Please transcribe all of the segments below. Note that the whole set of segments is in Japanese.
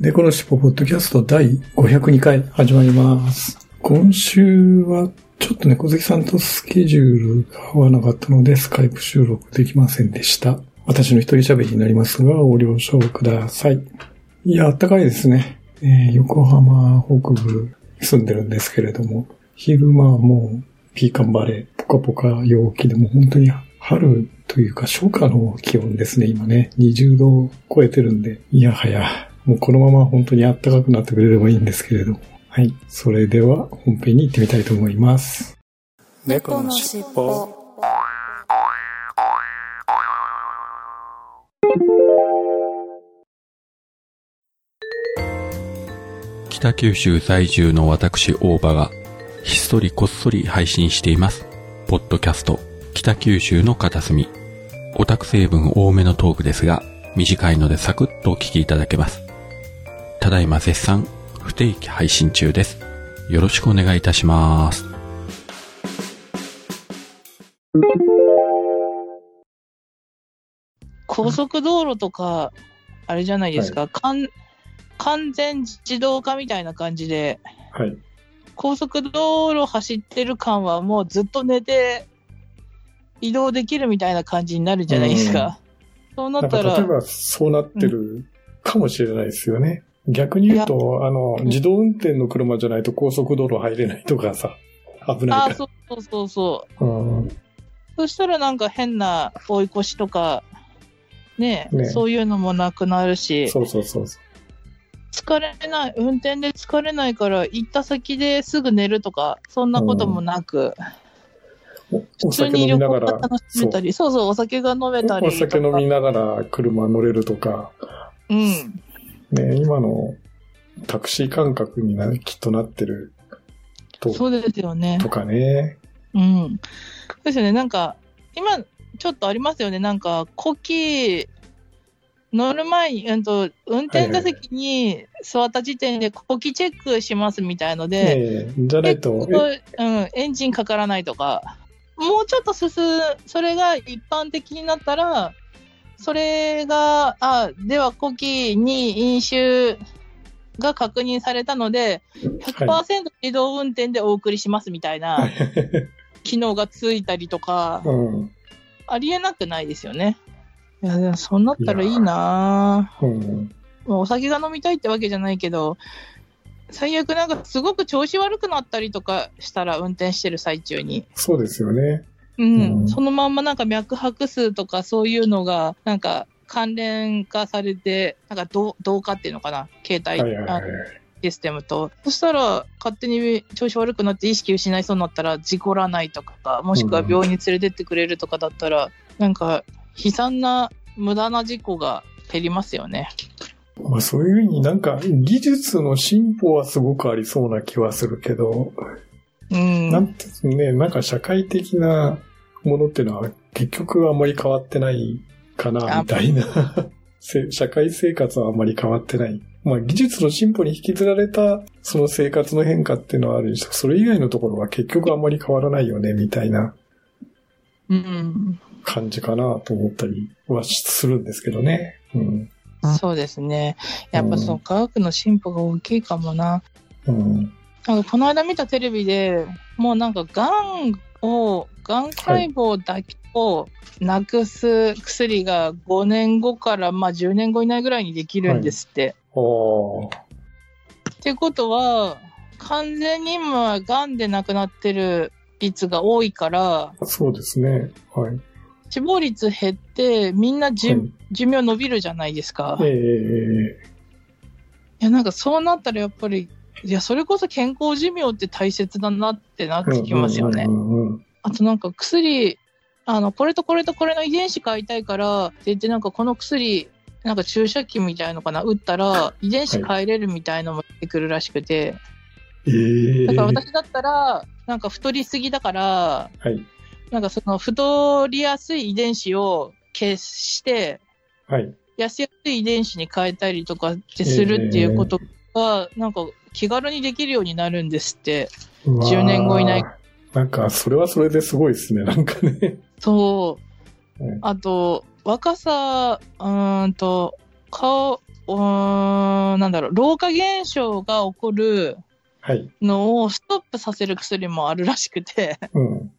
猫のしっぽポッドキャスト第502回始まります。今週はちょっと猫好きさんとスケジュールが合わなかったのでスカイプ収録できませんでした。私の一人喋りになりますが、ご了承ください。いや、暖かいですね。えー横浜北部住んでるんですけれども、昼間はもうピーカンバレー、ポカポカ陽気でも本当に春というか初夏の気温ですね、今ね。20度を超えてるんで、いやはや、もうこのまま本当に暖かくなってくれればいいんですけれども。はい。それでは本編に行ってみたいと思います。猫のしっぽ北九州在住の私大場がひっそりこっそり配信しています。ポッドキャスト北九州の片隅。オタク成分多めのトークですが、短いのでサクッとお聞きいただけます。ただいま絶賛不定期配信中です。よろしくお願いいたします。高速道路とか、あれじゃないですか、完完全自動化みたいな感じで、はい。高速道路走ってる間はもうずっと寝て移動できるみたいな感じになるじゃないですか。そうなったら、か例えばそうなってるかもしれないですよね。逆に言うと、あの、自動運転の車じゃないと高速道路入れないとかさ、危ないかあそうそうそうそう。ら。うんそしたらなんか変な追い越しとか、ねねそういうのもなくなるし、そうそうそうそう。疲れない、運転で疲れないから行った先ですぐ寝るとか、そんなこともなく、おお普通酒に旅行が楽しめたり、そうそう、お酒が飲めたりお。酒飲みながら車乗れるとか、うん。ね、今のタクシー感覚になきっとなってるとそうですよね。とかね。うん。ですよね。なんか、今、ちょっとありますよね。なんか、呼吸、乗る前に、うんと、運転座席に座った時点で呼吸チェックしますみたいので、じゃないと、うん、エンジンかからないとか、もうちょっと進それが一般的になったら、それが、あ、では呼気に飲酒が確認されたので、100%自動運転でお送りしますみたいな機能がついたりとか、うん。ありえなくないですよね。いや、でもそうなったらいいなぁうん。まあお酒が飲みたいってわけじゃないけど、最悪なんかすごく調子悪くなったりとかしたら運転してる最中に。そうですよね。うん。うんそのまんまなんか脈拍数とかそういうのがなんか関連化されて、なんか同同化っていうのかな？携帯、はいはいはい。システムと。そしたら勝手に調子悪くなって意識失いそうになったら事故らないとか、もしくは病院に連れてってくれるとかだったら、なんか悲惨な無駄な事故が減りますよね。まあそういうふうになんか技術の進歩はすごくありそうな気はするけど、うん。なんてね、なんか社会的なものっていうのは結局あんまり変わってないかな、あみたいな。せ社会生活はあんまり変わってない。まあ技術の進歩に引きずられたその生活の変化っていうのはあるにしてそれ以外のところは結局あんまり変わらないよね、みたいなうん。感じかなと思ったりはするんですけどね。うん。そうですね。やっぱそうう、ん科学の進歩が大きいかもな。うん。なんかこの間見たテレビでもうなんかがんを、がん細胞だけをなくす薬が5年後からまあ10年後以内ぐらいにできるんですって。おーってことは、完全に今がんで亡くなってる率が多いから、そうですね。はい。死亡率減ってみんなじゅ、はい寿命伸びるじゃないですか。ええいや、なんかそうなったらやっぱり、いや、それこそ健康寿命って大切だなってなってきますよねあとなんか薬、あの、これとこれとこれの遺伝子変えたいからって言って、なんかこの薬なんか注射器みたいのかな打ったら遺伝子変えれるみたいのも出てくるらしくて、ええだから私だったら、なんか太りすぎだから、はい。なんかその太りやすい遺伝子を消して、はい。痩せやすい遺伝子に変えたりとかってするっていうことが、なんか気軽にできるようになるんですって。10年後いない。なんか、それはそれですごいですね。なんかね。そううん。あと、若さ、うーんと、顔、うーん、なんだろう、老化現象が起こるはい。のをストップさせる薬もあるらしくて、うん。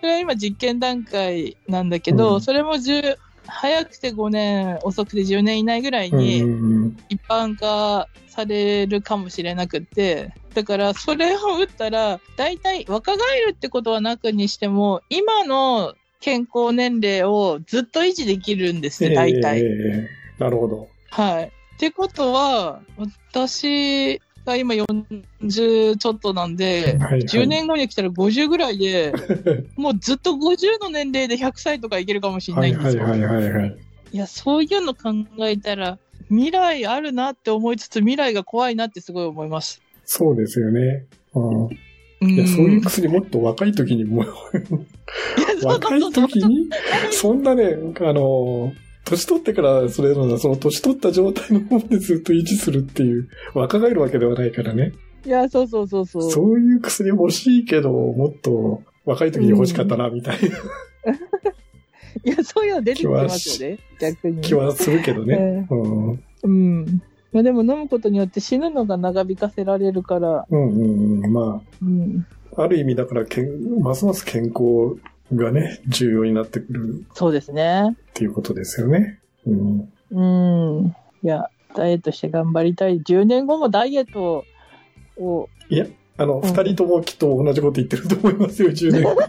それは今実験段階なんだけど、うんそれも10、早くて5年、遅くて10年以内ぐらいうんにうん一般化されるかもしれなくって、だからそれを打ったら、大体若返るってことはなくにしても、今の健康年齢をずっと維持できるんですね、大体。ええなるほど。はい。ってことは、私が今40ちょっとなんで、はいはい10年後に来たら50ぐらいで、もうずっと50の年齢で100歳とかいけるかもしれはないいんですよ。はいはいはいはい。いや、そういうの考えたら、未来あるなって思いつつ、未来が怖いなってすごい思います。そうですよね。うん。うん、いや、そういう薬もっと若い時にも、若い時に、そんなね、あの、年取ってからそれの、その年取った状態のままでずっと維持するっていう、若返るわけではないからね。いや、そうそうそうそう。そういう薬欲しいけど、もっと若い時に欲しかったな、みたいな いや、そういうの出てきてますよね、逆に。気はするけどね。うん。うんうん。まあでも飲むことによって死ぬのが長引かせられるから、うんうん。まうん。あ、ある意味だからけん、ますます健康がね、重要になってくるそうですね。っていうことですよね。うん。うん。いや、ダイエットして頑張りたい。10年後もダイエットを、いや、あの、うん二、人ともきっと同じこと言ってると思いますよ、10年後は。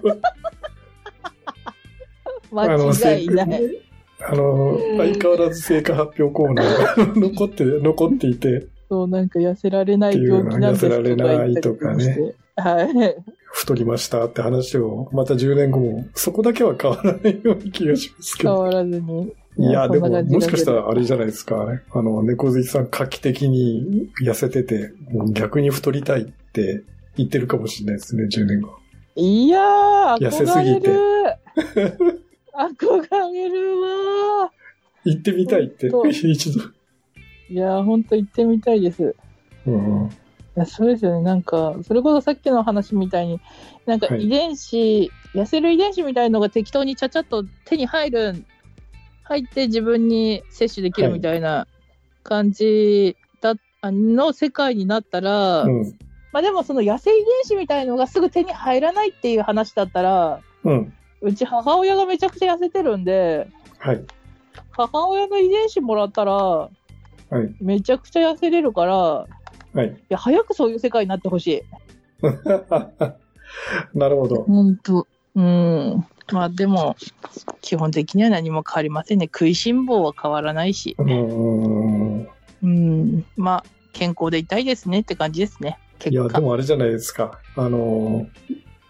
間違いない。あの、相変わらず成果発表コーナーが残って、残っていて、そう、なんか痩せられない病気なんですとか言ったりして。はい。太りましたって話を、また10年後も、そこだけは変わらないような気がしますけど。変わらずに。いや、でも、もしかしただらあれじゃないですか、ね、あの、猫好きさん画期的に痩せてて、逆に太りたいって言ってるかもしれないですね、10年後。いやー、痩せすぎて憧れる。憧れるわ行ってみたいって、一度。ー。いやー、ほんと行ってみたいです。うん。いや、そうですよね。なんか、それこそさっきの話みたいに、なんかはい遺伝子、痩せる遺伝子みたいのが適当にちゃちゃっと手に入る、入って自分に摂取できるみたいな感じだ、あの世界になったら、うん。まあでもその痩せ遺伝子みたいのがすぐ手に入らないっていう話だったら、うん。うち母親がめちゃくちゃ痩せてるんで、はい。母親の遺伝子もらったら、はい。めちゃくちゃ痩せれるから、はい。いや、早くそういう世界になってほしい。なるほど。本当うん。まあでも、基本的には何も変わりませんね。食いしん坊は変わらないし。うーん。うん。まあ、健康でいたいですねって感じですね。いや。でもあれじゃないですか。あの、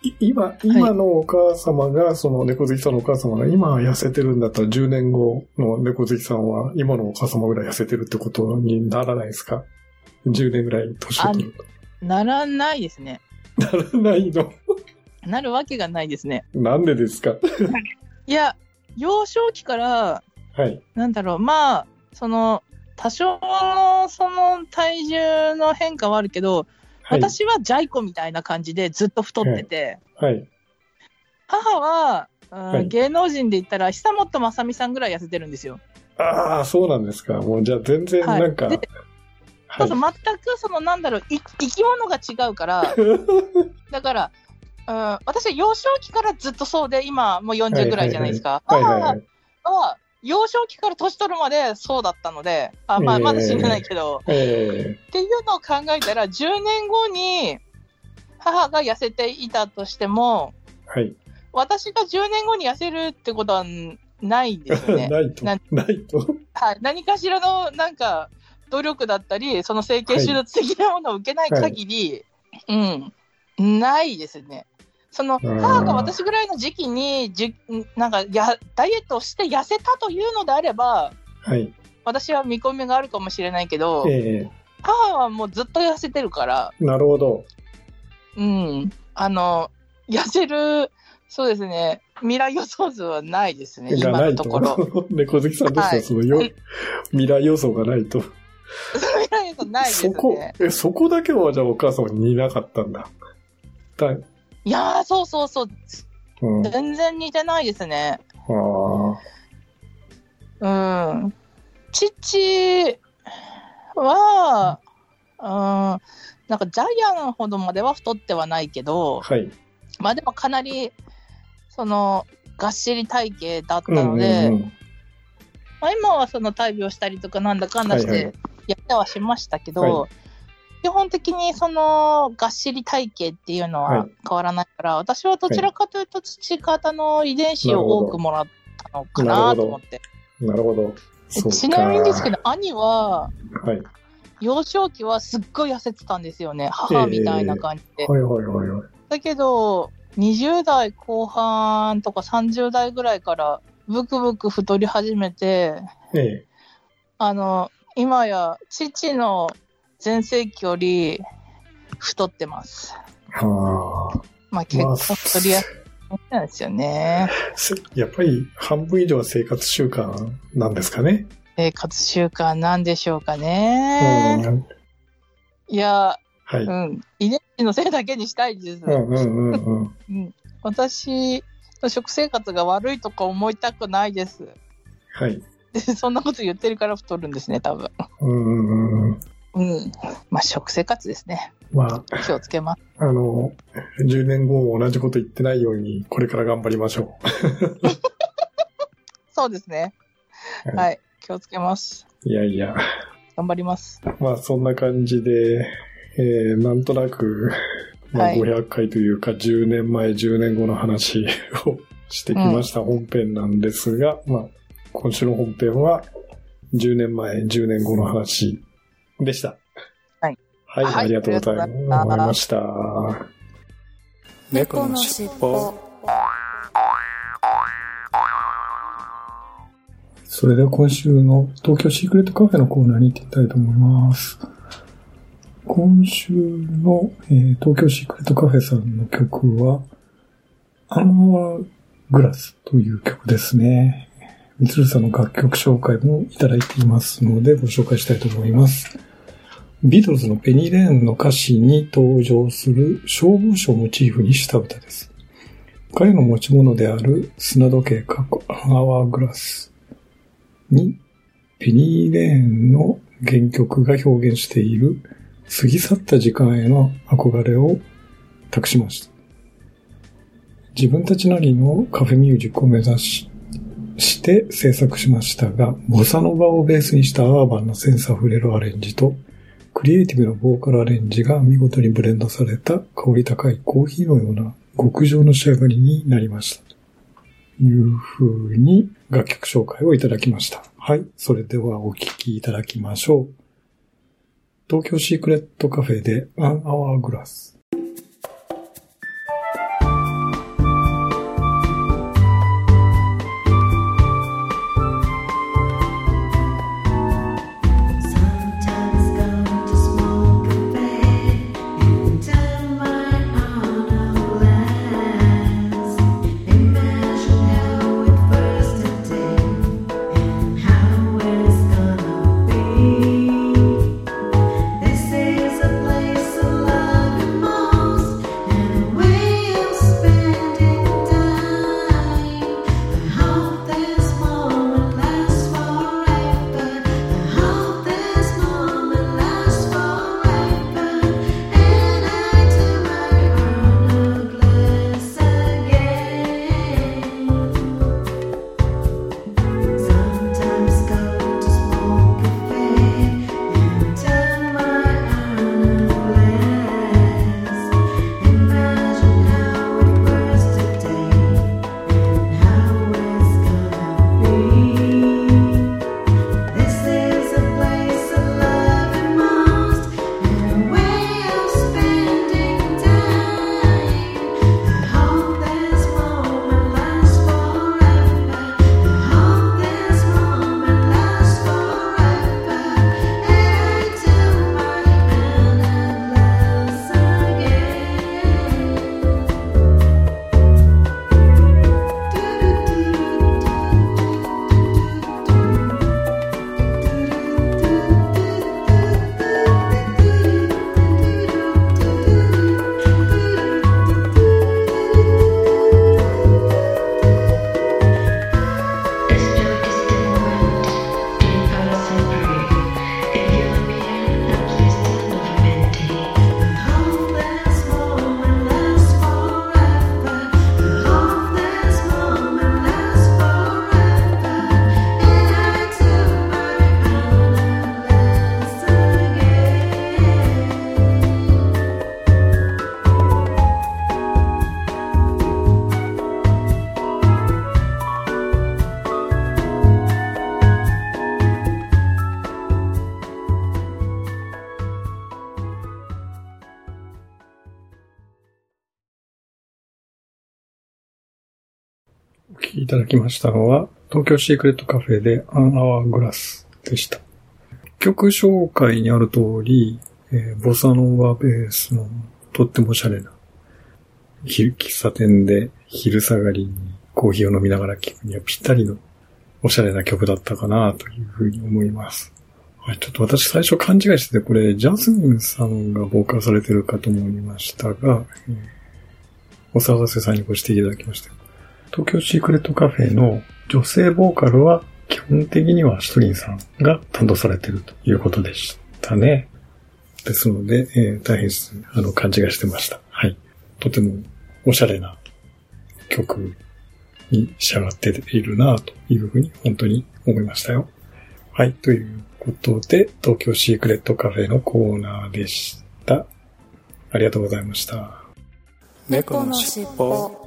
い今、今のお母様が、その猫好きさんのお母様が今痩せてるんだったら10年後の猫好きさんは今のお母様ぐらい痩せてるってことにならないですか？?10 年ぐらい年を取るならないですね。と。ならないの？なるわけがないですね。なんでですか？いや、幼少期から、はい。なんだろう、まあ、その、多少のその体重の変化はあるけど、はい。私はジャイコみたいな感じでずっと太ってて、はい。母は、うんはい芸能人で言ったら久本雅美さんぐらい痩せてるんですよ。ああ、そうなんですか。もうじゃあ全然はいなんか、ではいそうそう、全くそのなんだろう、い生き物が違うから、だから、うん、私は幼少期からずっとそうで、今もう40ぐらいじゃないですか。はいはいはい。母は幼少期から年取るまでそうだったので、あまあ、えーまだ死んでないけど、えっていうのを考えたら、10年後に母が痩せていたとしても、ー、はい。私が10年後に痩せるってことはないんですよね。ないと。なないと。はい、何かしらのなんか努力だったり、その整形手術的なものを受けない限り、うん、ないですね。そのー母が私ぐらいの時期にじなんかやダイエットをして痩せたというのであれば、はい。私は見込みがあるかもしれないけど、え母はもうずっと痩せてるから、えなるほど。うん。あの、痩せる、そうですね、未来予想図はないですね、今がないと。のところ。猫好きさんどうした、はいそのようん未来予想がないと。未来予想ないですそこね。、え、そこだけはじゃあお母さんに似なかったんだ。だいやー、そうそうそう、うん。あ全然似てないですね。あ。うん。父は、うん、なんかジャイアンほどまでは太ってはないけど、はい。まあでもかなり、その、がっしり体型だったうんので、うんうんまあ、今はその大病したりとかなんだかんだしはいはてやってはしましたけど、は基本的にそのがっしり体型っていうのははい変わらないから、私はどちらかというと父方の遺伝子を多くもらったのかなと思って。なるほど。ちなみにですけど、兄ははい。幼少期はすっごい痩せてたんですよね。母みたいな感じで。はいはいはいはい。だけど、20代後半とか30代ぐらいからブクブク太り始めて、ええ。あの、今や父の全盛期より太ってます。はあ。まあ結構太りやすいなんですよね。せやっぱり半分以上は生活習慣なんですかね。生活習慣なんでしょうかね。うん。いや、はい。うん。遺伝子のせいだけにしたいです。うんうんうんうん。うん、私の食生活が悪いとか思いたくないです。はい。で そんなこと言ってるから太るんですね、多分。うんうん。まあ、食生活ですね。まあ、気をつけます。あの、10年後も同じこと言ってないように、これから頑張りましょ そうですね。はいはい。気をつけます。う。いやいや。頑張ります。まあ、そんな感じで、えー、なんとなく、まあ、はい500回というか、10年前、10年後の話をしてきました本編なんですが、まあ、今週の本編は、10年前、10年後の話でした。はい。はい、はいありがとうございありがとうございまました。猫のしっぽそれでは今週の東京シークレットカフェのコーナーに行ってみたいと思います。今週の、えー東京シークレットカフェさんの曲は、アンワーグラスという曲ですね。みつるさんの楽曲紹介もいただいていますのでご紹介したいと思います。ビートルズのペニーレーンの歌詞に登場する消防署をモチーフにした歌です。彼の持ち物である砂時計過去アワーグラスに、ペニーレーンの原曲が表現している過ぎ去った時間への憧れを託しました。自分たちなりのカフェミュージックを目指し、して制作しましたが、ボサノバをベースにしたアーバンなセンスあふれるアレンジと、クリエイティブなボーカルアレンジが見事にブレンドされた香り高いコーヒーのような極上の仕上がりになりました。という風に楽曲紹介をいただきました。はい。それではお聴きいただきましょう。東京シークレットカフェでアンアワーグラス。ただきましたのは、東京シークレットカフェでアンアワーグラスでした。曲紹介にある通り、えーボサノーバベースのとってもおしゃれな、昼喫茶店で昼下がりにコーヒーを飲みながら聴くにはぴったりのおしゃれな曲だったかなというふうに思います。はい、ちょっと私最初勘違いしてて、これジャスミンさんがボーカルされてるかと思いましたが、えーお騒がせさんにご指摘いただきました。東京シークレットカフェの女性ボーカルは基本的にはシトリンさんが担当されているということでしたね。ですので、えー大変あの勘違いしてました。はい。とてもおしゃれな曲に仕上がっているなというふうに本当に思いましたよ。はい。ということで、東京シークレットカフェのコーナーでした。ありがとうございました。猫のしっぽ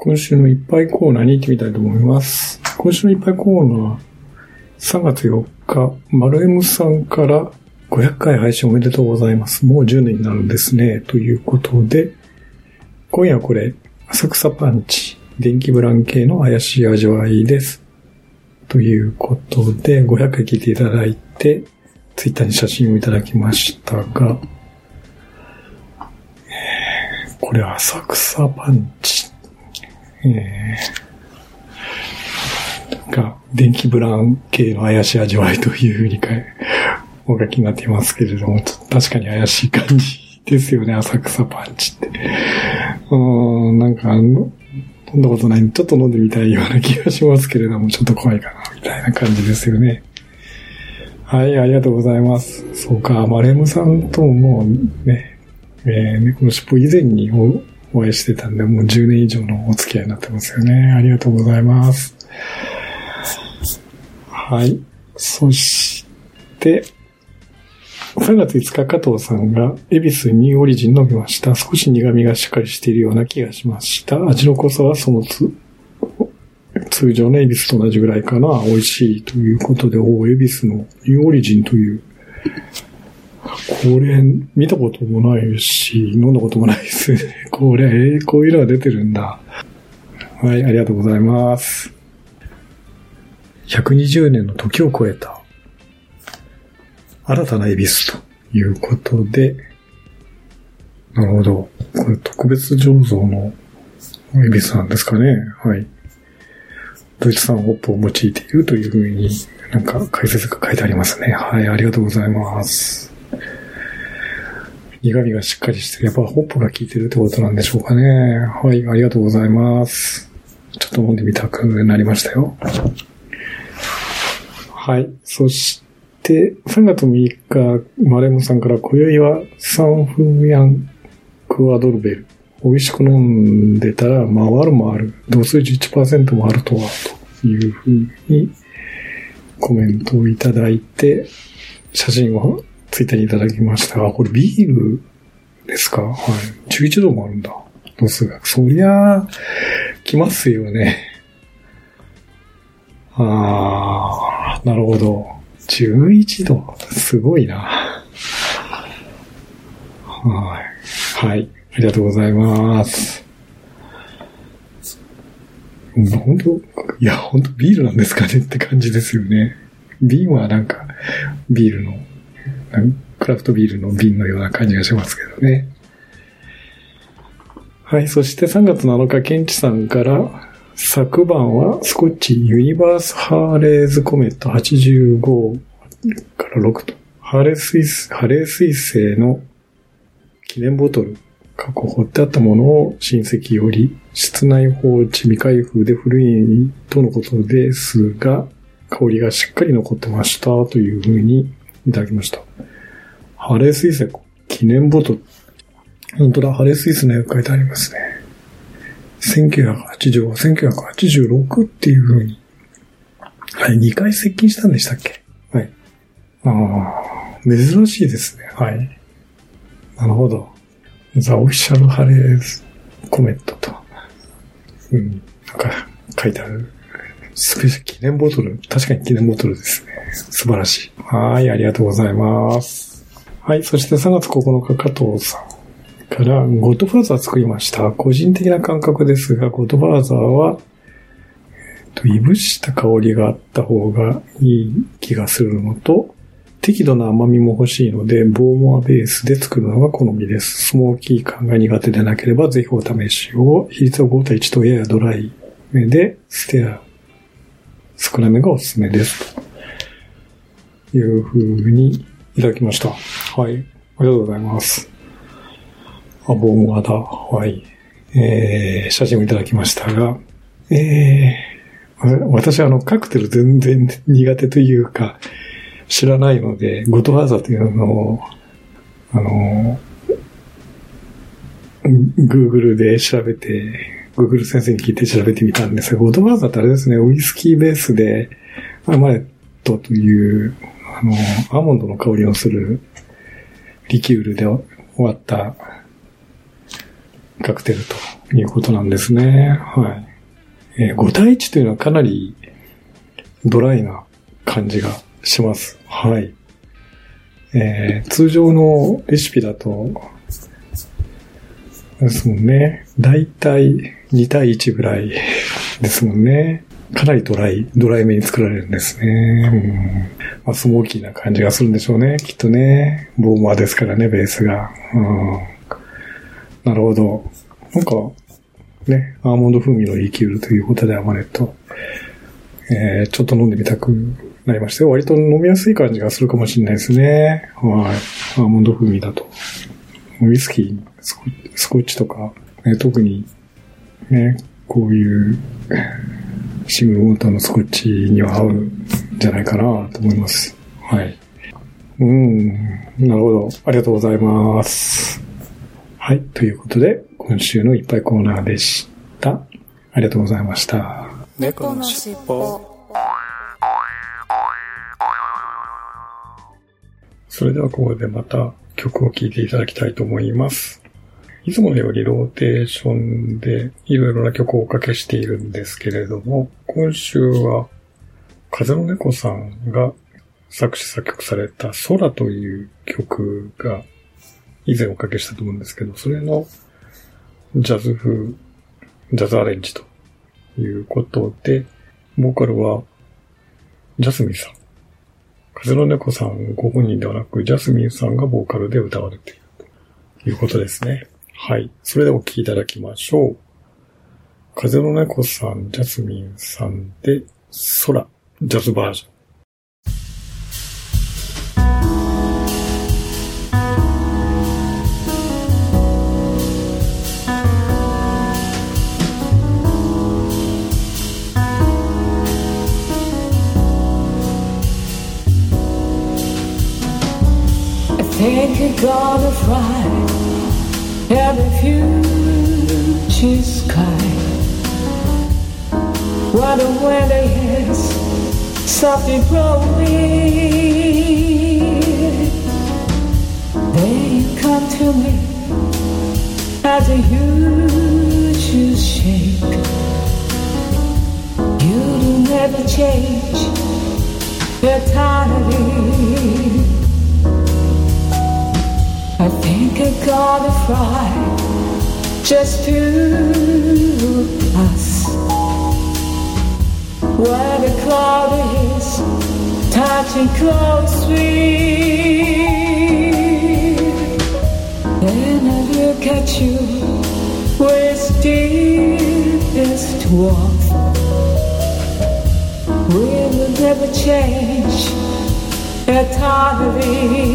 今週のいっぱいコーナーに行ってみたいと思います。今週のいっぱいコーナー、3月4日、マルエムさんから500回配信おめでとうございます。もう10年になるんですね。ということで、今夜はこれ、浅草パンチ、電気ブラン系の怪しい味わいです。ということで、500回聞いていただいて、ツイッターに写真をいただきましたが、これ浅草パンチ。えー、が、電気ブラン系の怪しい味わいというふうにかお書きになっていますけれども、確かに怪しい感じですよね、浅草パンチって。うん、なんか、飲んだことないんで、ちょっと飲んでみたいような気がしますけれども、ちょっと怖いかな、みたいな感じですよね。はい、ありがとうございます。そうか、マレムさんともね、えー、猫の尻尾以前におお会いしてたんで、もう10年以上のお付き合いになってますよね。ありがとうございます。はい。そして、3月5日加藤さんが、恵比寿ニューオリジン飲みました。少し苦味がしっかりしているような気がしました。味の濃さはそのつ、通常の恵比寿と同じぐらいかな。美味しいということで、お恵比寿のニューオリジンという、これ、見たこともないし、飲んだこともないですね。これ、えーこういうのが出てるんだ。はい、ありがとうございます。120年の時を超えた、新たな恵比寿ということで、なるほど。これ特別醸造の恵比寿なんですかね。はい。ドイツ産ホップを用いているというふうになんか解説が書いてありますね。はい、ありがとうございます。苦味がしっかりして。やっぱホップが効いてるってことなんでしょうかね。はい、ありがとうございます。ちょっと飲んでみたくなりましたよ。はい。そして、3月6日、マレモさんから、今宵はサンフーヤンクアドルベル。美味しく飲んでたら、回るもある。度数11%もあるとは、というふうにコメントをいただいて、写真をツイッターにいただきましたが、これビールですか？はい。11度もあるんだ。度数が。そりゃ、来ますよね。あー、なるほど。11度。すごいな。はい。はい。ありがとうございます。本当いや、本当ビールなんですかね？って感じですよね。瓶はなんか、ビールの、クラフトビールの瓶のような感じがしますけどね。はい、そして3月7日、ケンチさんから、昨晩はスコッチユニバースハーレーズコメット85から6と、ハーレースイス、ハーレースイ製の記念ボトル、過去掘ってあったものを親戚より室内放置未開封で古いとのことですが、香りがしっかり残ってましたというふうにいただきました。ハレースイス記念ボトル。本当だ、ハレースイスの絵が書いてありますね。1985、1986っていうふうに。はい、2回接近したんでしたっけ？はい。ああ、珍しいですね。はい。なるほど。ザ・オフィシャル・ハレーズ・コメントと。うん。なんか、書いてある。スペシャル記念ボトル？確かに記念ボトルですね。素晴らしい。はい、ありがとうございます。はい、そして3月9日、加藤さんから、ゴッドファーザー作りました。個人的な感覚ですが、ゴッドファーザーは、えっと、いぶした香りがあった方がいい気がするのと、適度な甘みも欲しいので、ボーモアベースで作るのが好みです。スモーキー感が苦手でなければ、ぜひお試しを。比率は5対1とややドライめで、ステア少なめがおすすめです。という風にいただきました。はい。ありがとうございます。あ、ボーモアだ。はい。えー、写真をいただきましたが、えー、私はあの、カクテル全然苦手というか、知らないので、ゴッドファーザというのを、あの、Google で調べて、Google 先生に聞いて調べてみたんですが、ゴッドファーザーってあれですね、ウイスキーベースで、アマレットという、あの、アーモンドの香りをするリキュールで終わったカクテルということなんですね。はい。えー5対1というのはかなりドライな感じがします。はい。えー通常のレシピだと、ですもんね。だいたい2対1ぐらいですもんね。かなりドライ、ドライめに作られるんですね。うんまあ、スモーキーな感じがするんでしょうね。きっとね。ボーマーですからね、ベースが。うん、なるほど。なんか、ね、アーモンド風味のリキュールということでアマレット。えー、ちょっと飲んでみたくなりましたよ。割と飲みやすい感じがするかもしれないですね。はい。アーモンド風味だと。ウイスキー、スコスコッチとか、ね、特に、ね、こういう、シングルウォーターのスコッチには合うんじゃないかなと思います。はい。うん、なるほど。ありがとうございます。はい。ということで、今週のいっぱいコーナーでした。ありがとうございました。猫のしっぽ。それではここでまた曲を聴いていただきたいと思います。いつものよりローテーションでいろいろな曲をおかけしているんですけれども、今週は風の猫さんが作詞作曲された空という曲が以前おかけしたと思うんですけど、それのジャズ風、ジャズアレンジということで、ボーカルはジャスミンさん。風の猫さんご本人ではなく、ジャスミンさんがボーカルで歌われているということですね。はい。それではお聴きいただきましょう。風の猫さん、ジャスミンさんで、空、ジャズバージョン。Thank you, gonna fly refugee sky. What a weather, yes, softly blowing. They come to me as a huge, huge shake. You do never change eternity. Gonna fly just to us where the cloud is touching closely. Then I look at you with deepest warmth. We will never change eternally.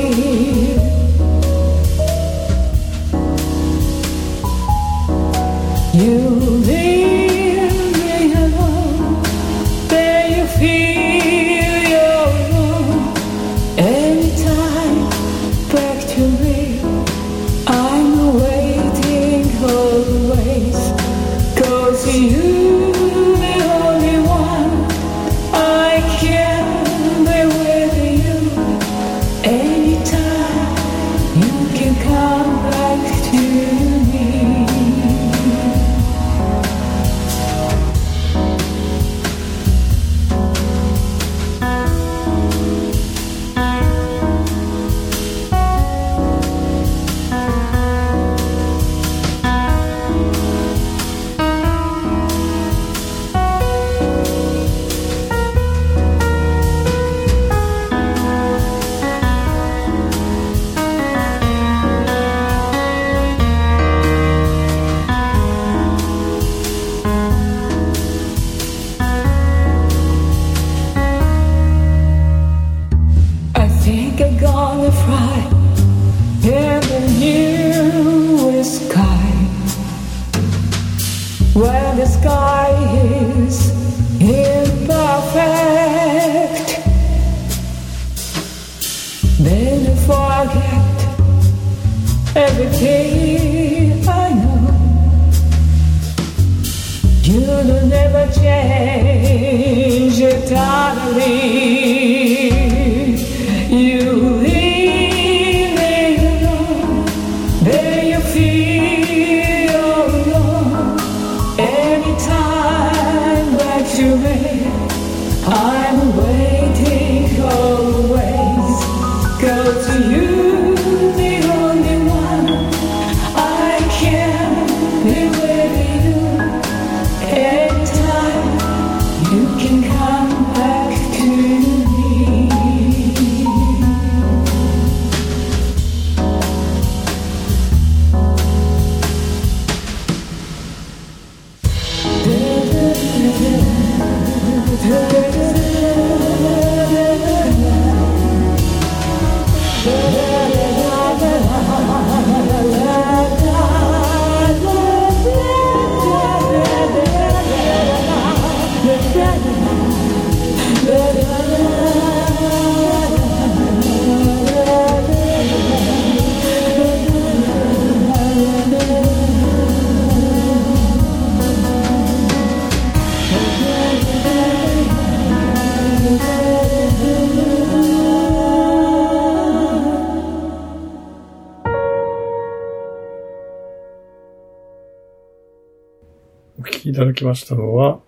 だきましたのは、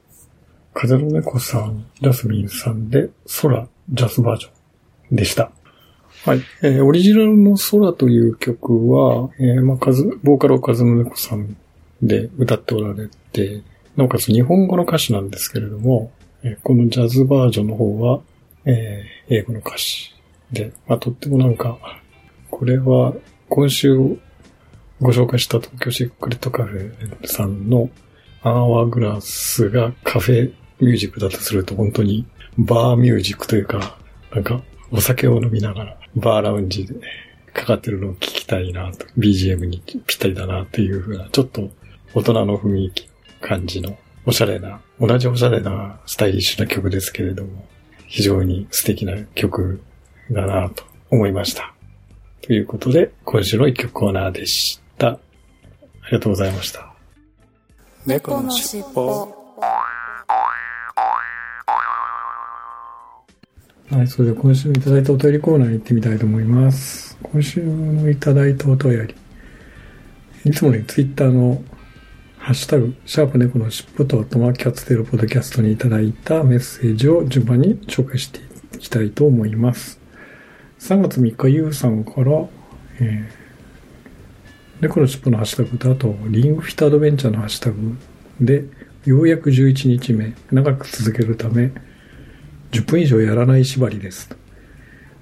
風の猫さん、ジャスミンさんで、空、ジャズバージョンでした。はい。えーオリジナルの空という曲は、えーまあ、風、ボーカルを風の猫さんで歌っておられて、なおかつ日本語の歌詞なんですけれども、えーこのジャズバージョンの方は、えー英語の歌詞で、まあ、とってもなんか、これは今週ご紹介した東京シークレットカフェさんのアワーグラスがカフェミュージックだとすると本当にバーミュージックというか、なんかお酒を飲みながらバーラウンジでかかってるのを聞きたいなと、BGM にぴったりだなっていう風な、ちょっと大人の雰囲気感じのおしゃれな、同じおしゃれなスタイリッシュな曲ですけれども、非常に素敵な曲だなと思いました。ということで、今週の一曲コーナーでした。ありがとうございました。猫のしっぽはい、それでは今週いただいたお便りコーナーに行ってみたいと思います。今週のいただいたお便り。いつもね、ツイッターのハッシュタグ、シャープ猫のしっぽとトマキャッツテロポッドキャストにいただいたメッセージを順番に紹介していきたいと思います。3月3日、ゆうさんから、えー、猫のしっぽのハッシュタグと、あと、リングフィットアドベンチャーのハッシュタグで、ようやく11日目、長く続けるため、10分以上やらない縛りです。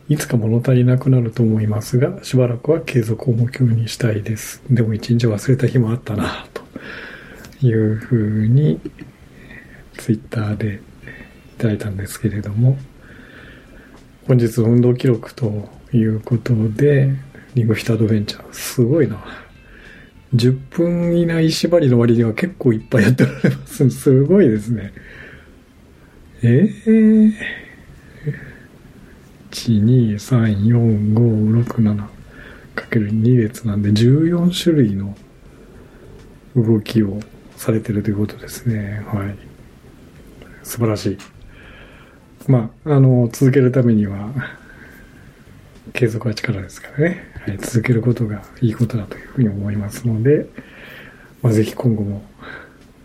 いつか物足りなくなると思いますが、しばらくは継続を目標にしたいです。でも一日忘れた日もあったな、というふうに、ツイッターでいただいたんですけれども、本日運動記録ということで、リングフィットアドベンチャー、すごいな。10分以内縛りの割には結構いっぱいやっておられます。すごいですね。えー、1、2、3、4、5、6、7かける2列なんで14種類の動きをされてるということですね。はい。素晴らしい。まあ、あの、続けるためには、継続は力ですからね。はい、続けることがいいことだというふうに思いますので、まあ、ぜひ今後も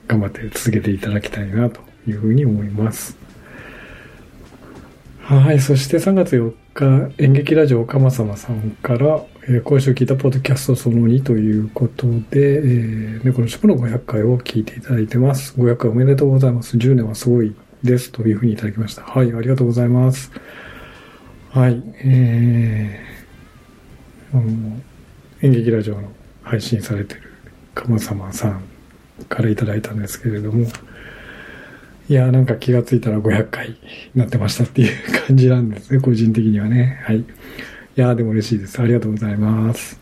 頑張って続けていただきたいなというふうに思います。はい。そして3月4日、演劇ラジオかまさまさんから、えー今週聞いたポッドキャストその2ということで、えー、猫のしっぽの500回を聞いていただいてます。500回おめでとうございます。10年はすごいです。というふうにいただきました。はい。ありがとうございます。はい。えー、あの、演劇ラジオの配信されてるかまさまさんからいただいたんですけれども、いやーなんか気がついたら500回なってましたっていう感じなんですね、個人的にはね。はい。いやーでも嬉しいです。ありがとうございます。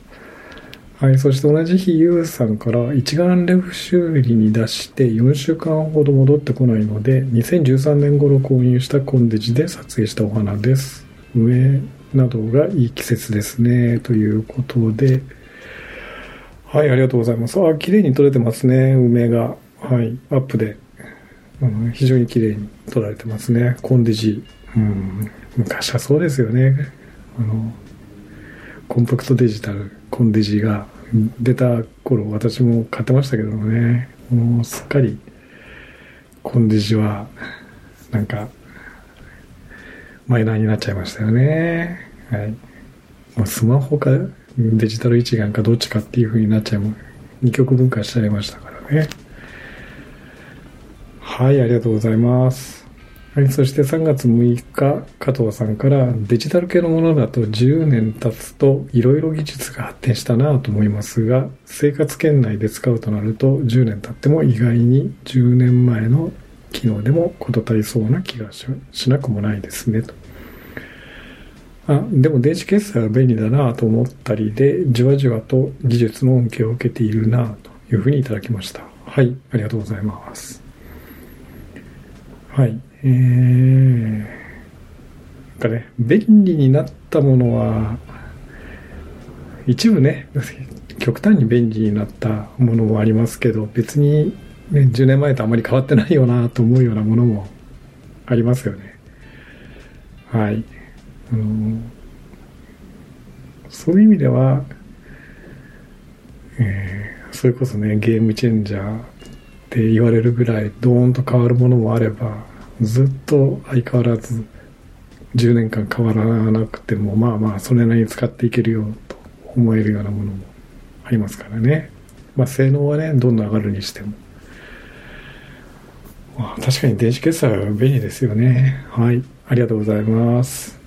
はい。そして同じ日、ゆうさんから一眼レフ修理に出して4週間ほど戻ってこないので、2013年頃購入したコンデジで撮影したお花です。上などがいい季節ですね。ということで、はい、ありがとうございます。あ、綺麗に撮れてますね、梅が。はい、アップで。うん、非常に綺麗に撮られてますね。コンデジ。うん、昔はそうですよね。あの、コンパクトデジタル、コンデジが出た頃、私も買ってましたけどもね。もうすっかり、コンデジは、なんか、マイナーになっちゃいましたよね。はい。もうスマホかデジタル一眼かどっちかっていう風になっちゃいも二極分化しちゃいましたからね。はい、ありがとうございます。はい、そして3月6日、加藤さんからデジタル系のものだと10年経つといろいろ技術が発展したなと思いますが、生活圏内で使うとなると10年経っても意外に10年前の機能でも事足りそうな気がししなくもないですねと。あ、でも電子決済は便利だなと思ったりで、じわじわと技術の恩恵を受けているなというふうにいただきました。はい、ありがとうございます。はい、えー、かね、便利になったものは、一部ね、極端に便利になったものもありますけど、別に、ね、10年前とあまり変わってないよなと思うようなものもありますよね。はい。あのそういう意味では、えーそれこそね、ゲームチェンジャーって言われるぐらいドーンと変わるものもあれば、ずっと相変わらず10年間変わらなくても、まあまあ、それなりに使っていけるよと思えるようなものもありますからね。まあ、性能はね、どんどん上がるにしても。まあ、確かに電子決済は便利ですよね。はい。ありがとうございます。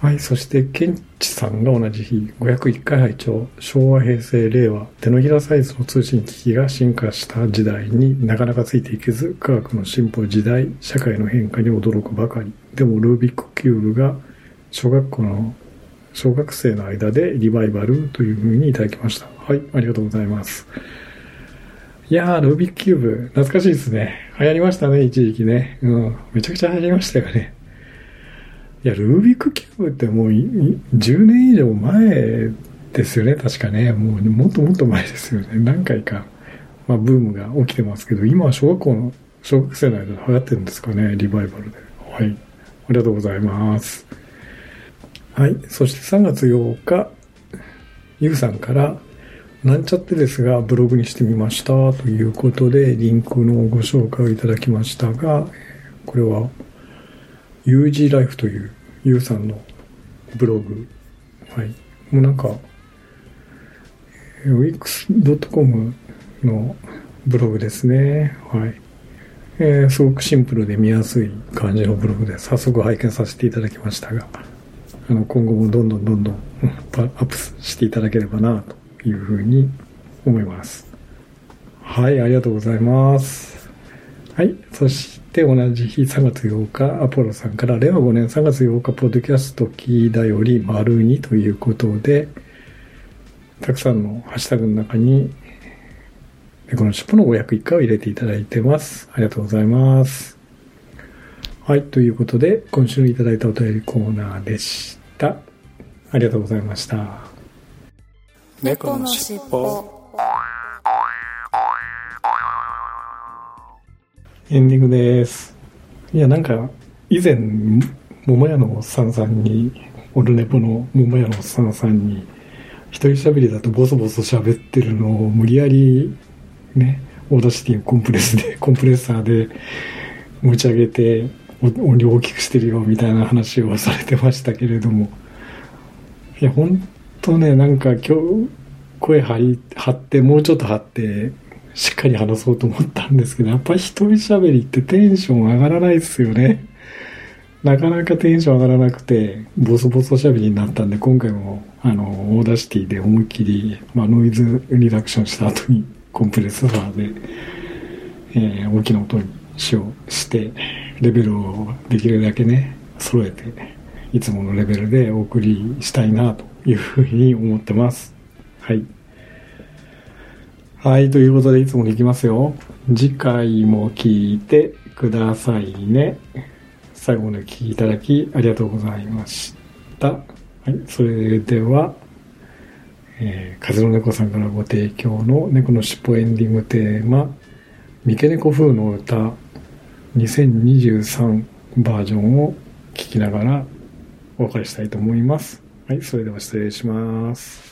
はい。そして、ケンチさんが同じ日、501回拝聴昭和、平成、令和、手のひらサイズの通信機器が進化した時代になかなかついていけず、科学の進歩、時代、社会の変化に驚くばかり。でも、ルービックキューブが小学校の、小学生の間でリバイバルというふうにいただきました。はい。ありがとうございます。いやー、ルービックキューブ、懐かしいですね。流行りましたね、一時期ね。うん。めちゃくちゃ流行りましたよね。いや、ルービックキューブってもう10年以上前ですよね、確かね。もうもっともっと前ですよね。何回か、まあ、ブームが起きてますけど、今は小学校の、小学生の間で流行ってるんですかね、リバイバルで。はい。ありがとうございます。はい。そして3月8日、ゆうさんから、なんちゃってですが、ブログにしてみましたということで、リンクのご紹介をいただきましたが、これは、UG ライフという、ゆうさんのブログ。はい。もうなんか、wix.com のブログですね。はい。えーすごくシンプルで見やすい感じのブログで、早速拝見させていただきましたが、あの、今後もどんどんどんどんアップしていただければな、というふうに思います。はい、ありがとうございます。はい。そして同じ日3月8日、アポロさんから、令和5年3月8日、ポッドキャストキーだより丸2ということで、たくさんのハッシュタグの中に、この尻尾の501回を入れていただいてます。ありがとうございます。はい。ということで、今週いただいたお便りコーナーでした。ありがとうございました。猫のしっぽエンディングです。いや、なんか、以前、桃屋のおっさんさんに、オルネポの桃屋のおっさんさんに、一人喋りだとボソボソ喋ってるのを無理やり、ね、 Audacity コンプレスで、コンプレッサーで持ち上げて、音量大きくしてるよ、みたいな話をされてましたけれども、いや、ほんとね、なんか今日、声張り、張って、もうちょっと張って、しっかり話そうと思ったんですけど、やっぱり一人喋りってテンション上がらないですよね。なかなかテンション上がらなくて、ボソボソ喋りになったんで、今回も、あの、 Audacity で思いっきり、まあ、ノイズリダクションした後に、コンプレッサーで、えー大きな音にしようして、レベルをできるだけね、揃えて、いつものレベルでお送りしたいな、というふうに思ってます。はい。はい、ということでいつもに行きますよ。次回も聞いてくださいね。最後までお聞きいただきありがとうございました。はい、それでは、えー、風の猫さんからご提供の猫のしっぽエンディングテーマ、三毛猫風の歌2023バージョンを聞きながらお別れしたいと思います。はい、それでは失礼します。